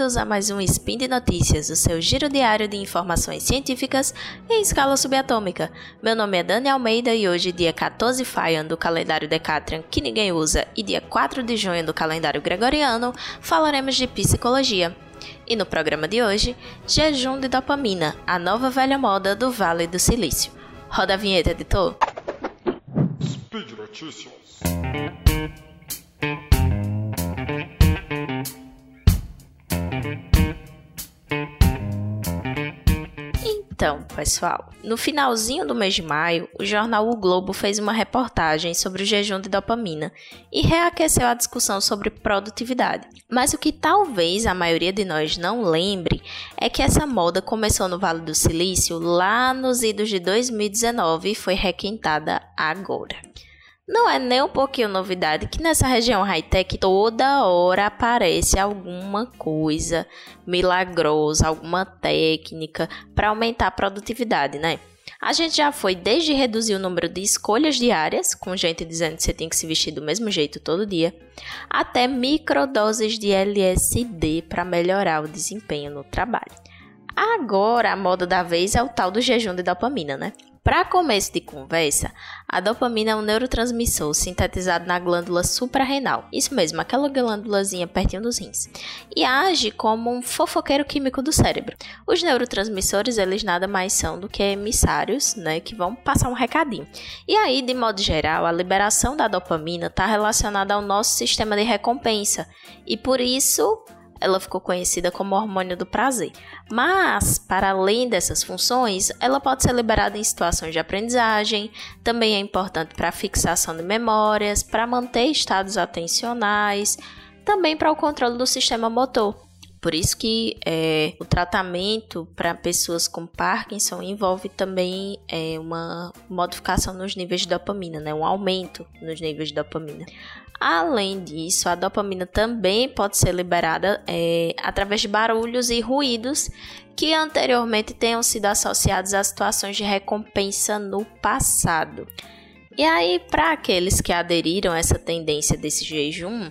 bem-vindos a mais um Spin de Notícias, o seu giro diário de informações científicas em escala subatômica. Meu nome é Dani Almeida e hoje, dia 14 Faian do calendário Decatrian, que ninguém usa, e dia 4 de junho do calendário Gregoriano, falaremos de psicologia. E no programa de hoje, jejum de dopamina, a nova velha moda do Vale do Silício. Roda a vinheta, editor. Speed Notícias. Então, pessoal, no finalzinho do mês de maio, o jornal O Globo fez uma reportagem sobre o jejum de dopamina e reaqueceu a discussão sobre produtividade. Mas o que talvez a maioria de nós não lembre é que essa moda começou no Vale do Silício lá nos idos de 2019 e foi requentada agora. Não é nem um pouquinho novidade que nessa região high-tech toda hora aparece alguma coisa milagrosa, alguma técnica para aumentar a produtividade, né? A gente já foi desde reduzir o número de escolhas diárias, com gente dizendo que você tem que se vestir do mesmo jeito todo dia, até microdoses de LSD para melhorar o desempenho no trabalho. Agora a moda da vez é o tal do jejum de dopamina, né? Para começo de conversa, a dopamina é um neurotransmissor sintetizado na glândula suprarrenal. Isso mesmo, aquela glândulazinha pertinho dos rins. E age como um fofoqueiro químico do cérebro. Os neurotransmissores, eles nada mais são do que emissários, né, que vão passar um recadinho. E aí, de modo geral, a liberação da dopamina está relacionada ao nosso sistema de recompensa. E por isso, ela ficou conhecida como hormônio do prazer. Mas, para além dessas funções, ela pode ser liberada em situações de aprendizagem, também é importante para a fixação de memórias, para manter estados atencionais, também para o controle do sistema motor. Por isso que é, o tratamento para pessoas com Parkinson envolve também é, uma modificação nos níveis de dopamina, né? um aumento nos níveis de dopamina. Além disso, a dopamina também pode ser liberada é, através de barulhos e ruídos que anteriormente tenham sido associados a situações de recompensa no passado. E aí, para aqueles que aderiram a essa tendência desse jejum,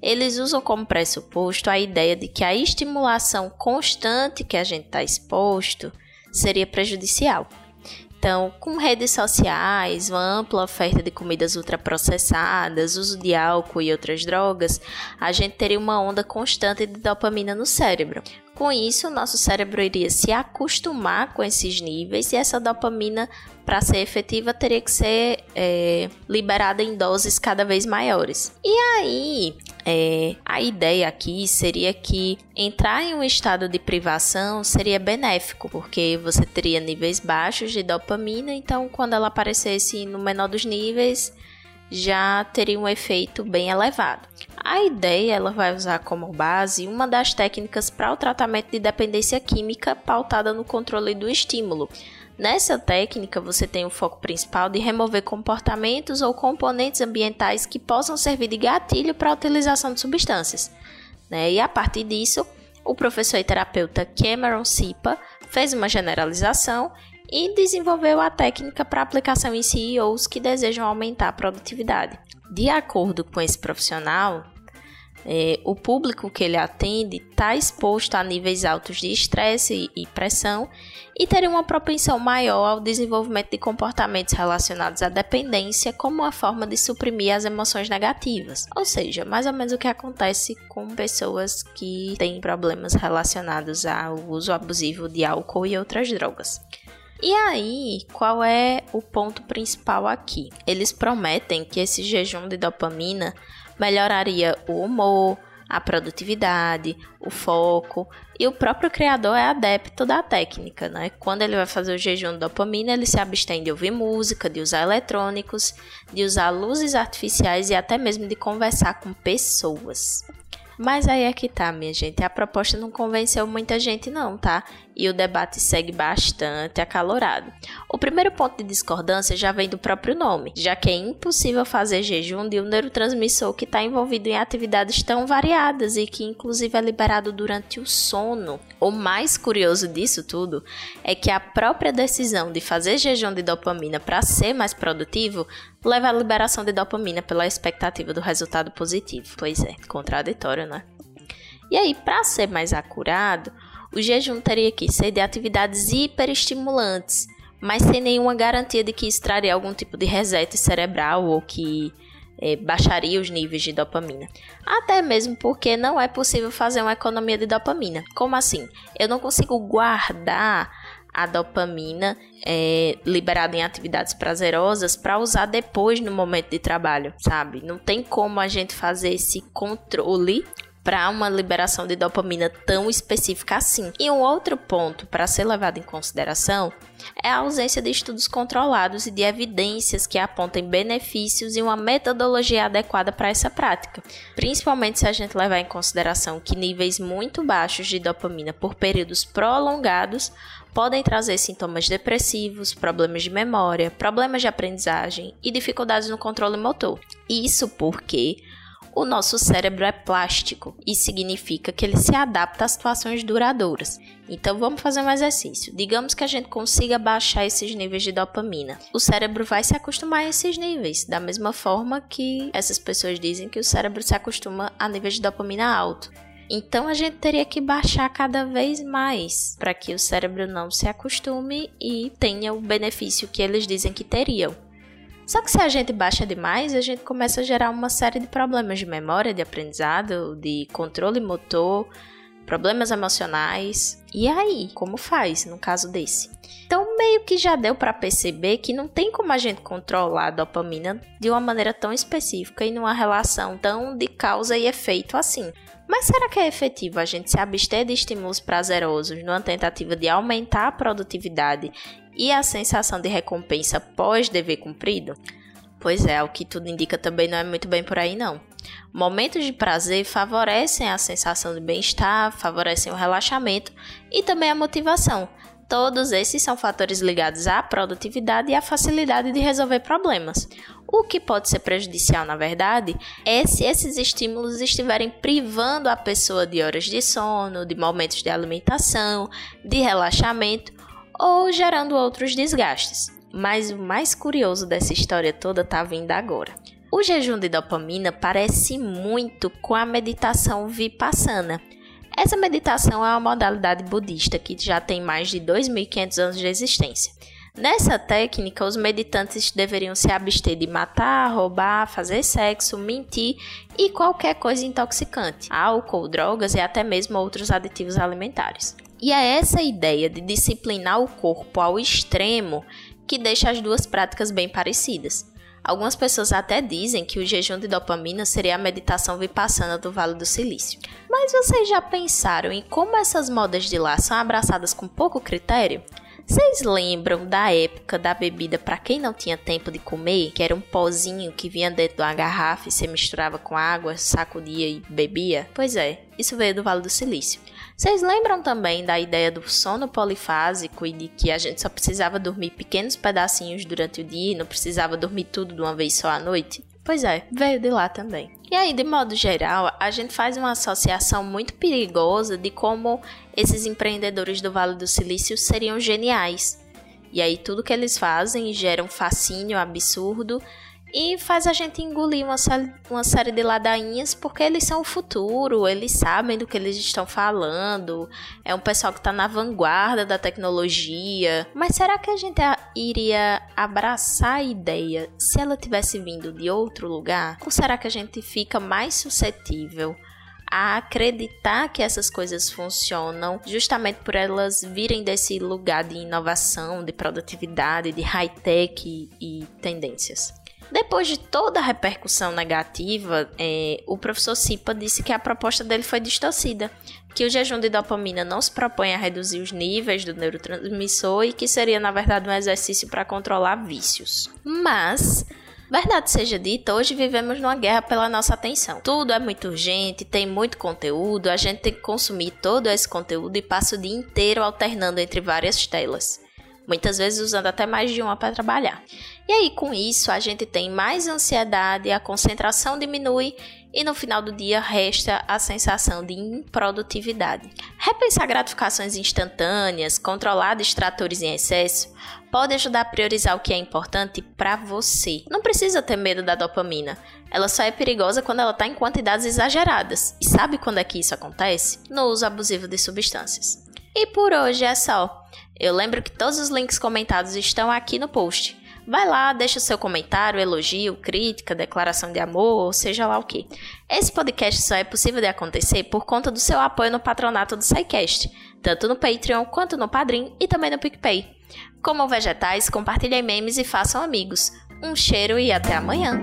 eles usam como pressuposto a ideia de que a estimulação constante que a gente está exposto seria prejudicial. Então, com redes sociais, uma ampla oferta de comidas ultraprocessadas, uso de álcool e outras drogas, a gente teria uma onda constante de dopamina no cérebro. Com isso, nosso cérebro iria se acostumar com esses níveis e essa dopamina, para ser efetiva, teria que ser é, liberada em doses cada vez maiores. E aí, é, a ideia aqui seria que entrar em um estado de privação seria benéfico, porque você teria níveis baixos de dopamina, então quando ela aparecesse no menor dos níveis, já teria um efeito bem elevado. A ideia ela vai usar como base uma das técnicas para o tratamento de dependência química pautada no controle do estímulo. Nessa técnica, você tem o foco principal de remover comportamentos ou componentes ambientais que possam servir de gatilho para a utilização de substâncias. Né? E a partir disso, o professor e terapeuta Cameron Sipa fez uma generalização e desenvolveu a técnica para aplicação em CEOs que desejam aumentar a produtividade. De acordo com esse profissional, é, o público que ele atende está exposto a níveis altos de estresse e pressão e teria uma propensão maior ao desenvolvimento de comportamentos relacionados à dependência como uma forma de suprimir as emoções negativas. Ou seja, mais ou menos o que acontece com pessoas que têm problemas relacionados ao uso abusivo de álcool e outras drogas. E aí, qual é o ponto principal aqui? Eles prometem que esse jejum de dopamina melhoraria o humor, a produtividade, o foco, e o próprio criador é adepto da técnica, né? Quando ele vai fazer o jejum de dopamina, ele se abstém de ouvir música, de usar eletrônicos, de usar luzes artificiais e até mesmo de conversar com pessoas. Mas aí é que tá, minha gente. A proposta não convenceu muita gente, não, tá? E o debate segue bastante acalorado. O primeiro ponto de discordância já vem do próprio nome, já que é impossível fazer jejum de um neurotransmissor que está envolvido em atividades tão variadas e que, inclusive, é liberado durante o sono. O mais curioso disso tudo é que a própria decisão de fazer jejum de dopamina para ser mais produtivo leva à liberação de dopamina pela expectativa do resultado positivo. Pois é, contraditório, né? E aí, para ser mais acurado, o jejum teria que de atividades hiperestimulantes, mas sem nenhuma garantia de que isso traria algum tipo de reset cerebral ou que é, baixaria os níveis de dopamina. Até mesmo porque não é possível fazer uma economia de dopamina. Como assim? Eu não consigo guardar a dopamina é, liberada em atividades prazerosas para usar depois no momento de trabalho, sabe? Não tem como a gente fazer esse controle para uma liberação de dopamina tão específica assim. E um outro ponto para ser levado em consideração é a ausência de estudos controlados e de evidências que apontem benefícios e uma metodologia adequada para essa prática, principalmente se a gente levar em consideração que níveis muito baixos de dopamina por períodos prolongados podem trazer sintomas depressivos, problemas de memória, problemas de aprendizagem e dificuldades no controle motor. Isso porque o nosso cérebro é plástico e significa que ele se adapta a situações duradouras. Então vamos fazer um exercício. Digamos que a gente consiga baixar esses níveis de dopamina. O cérebro vai se acostumar a esses níveis, da mesma forma que essas pessoas dizem que o cérebro se acostuma a níveis de dopamina alto. Então a gente teria que baixar cada vez mais para que o cérebro não se acostume e tenha o benefício que eles dizem que teriam. Só que se a gente baixa demais, a gente começa a gerar uma série de problemas de memória, de aprendizado, de controle motor, problemas emocionais. E aí, como faz no caso desse? Então, meio que já deu para perceber que não tem como a gente controlar a dopamina de uma maneira tão específica e numa relação tão de causa e efeito assim. Mas será que é efetivo a gente se abster de estímulos prazerosos numa tentativa de aumentar a produtividade e a sensação de recompensa pós dever cumprido? Pois é, o que tudo indica também não é muito bem por aí não. Momentos de prazer favorecem a sensação de bem-estar, favorecem o relaxamento e também a motivação. Todos esses são fatores ligados à produtividade e à facilidade de resolver problemas. O que pode ser prejudicial, na verdade, é se esses estímulos estiverem privando a pessoa de horas de sono, de momentos de alimentação, de relaxamento ou gerando outros desgastes. Mas o mais curioso dessa história toda está vindo agora. O jejum de dopamina parece muito com a meditação vipassana. Essa meditação é uma modalidade budista que já tem mais de 2.500 anos de existência. Nessa técnica, os meditantes deveriam se abster de matar, roubar, fazer sexo, mentir e qualquer coisa intoxicante, álcool, drogas e até mesmo outros aditivos alimentares. E é essa ideia de disciplinar o corpo ao extremo que deixa as duas práticas bem parecidas. Algumas pessoas até dizem que o jejum de dopamina seria a meditação vipassana do Vale do Silício. Mas vocês já pensaram em como essas modas de lá são abraçadas com pouco critério? Vocês lembram da época da bebida para quem não tinha tempo de comer, que era um pozinho que vinha dentro de uma garrafa e você misturava com água, sacudia e bebia? Pois é, isso veio do Vale do Silício. Vocês lembram também da ideia do sono polifásico e de que a gente só precisava dormir pequenos pedacinhos durante o dia e não precisava dormir tudo de uma vez só à noite? Pois é, veio de lá também. E aí, de modo geral, a gente faz uma associação muito perigosa de como esses empreendedores do Vale do Silício seriam geniais. E aí, tudo que eles fazem gera um fascínio absurdo e faz a gente engolir uma série, uma série de ladainhas porque eles são o futuro, eles sabem do que eles estão falando, é um pessoal que está na vanguarda da tecnologia. Mas será que a gente iria abraçar a ideia se ela tivesse vindo de outro lugar? Ou será que a gente fica mais suscetível? a acreditar que essas coisas funcionam justamente por elas virem desse lugar de inovação, de produtividade, de high-tech e, e tendências. Depois de toda a repercussão negativa, é, o professor Sipa disse que a proposta dele foi distorcida, que o jejum de dopamina não se propõe a reduzir os níveis do neurotransmissor e que seria, na verdade, um exercício para controlar vícios. Mas Verdade seja dita, hoje vivemos numa guerra pela nossa atenção. Tudo é muito urgente, tem muito conteúdo, a gente tem que consumir todo esse conteúdo e passa o dia inteiro alternando entre várias telas muitas vezes usando até mais de uma para trabalhar. E aí, com isso, a gente tem mais ansiedade, a concentração diminui e no final do dia resta a sensação de improdutividade. Repensar gratificações instantâneas, controlar distratores em excesso, pode ajudar a priorizar o que é importante para você. Não precisa ter medo da dopamina. Ela só é perigosa quando ela está em quantidades exageradas. E sabe quando é que isso acontece? No uso abusivo de substâncias. E por hoje é só. Eu lembro que todos os links comentados estão aqui no post. Vai lá, deixa o seu comentário, elogio, crítica, declaração de amor, ou seja lá o que. Esse podcast só é possível de acontecer por conta do seu apoio no patronato do SciCast, tanto no Patreon quanto no Padrim e também no PicPay. Comam vegetais, compartilhem memes e façam amigos. Um cheiro e até amanhã!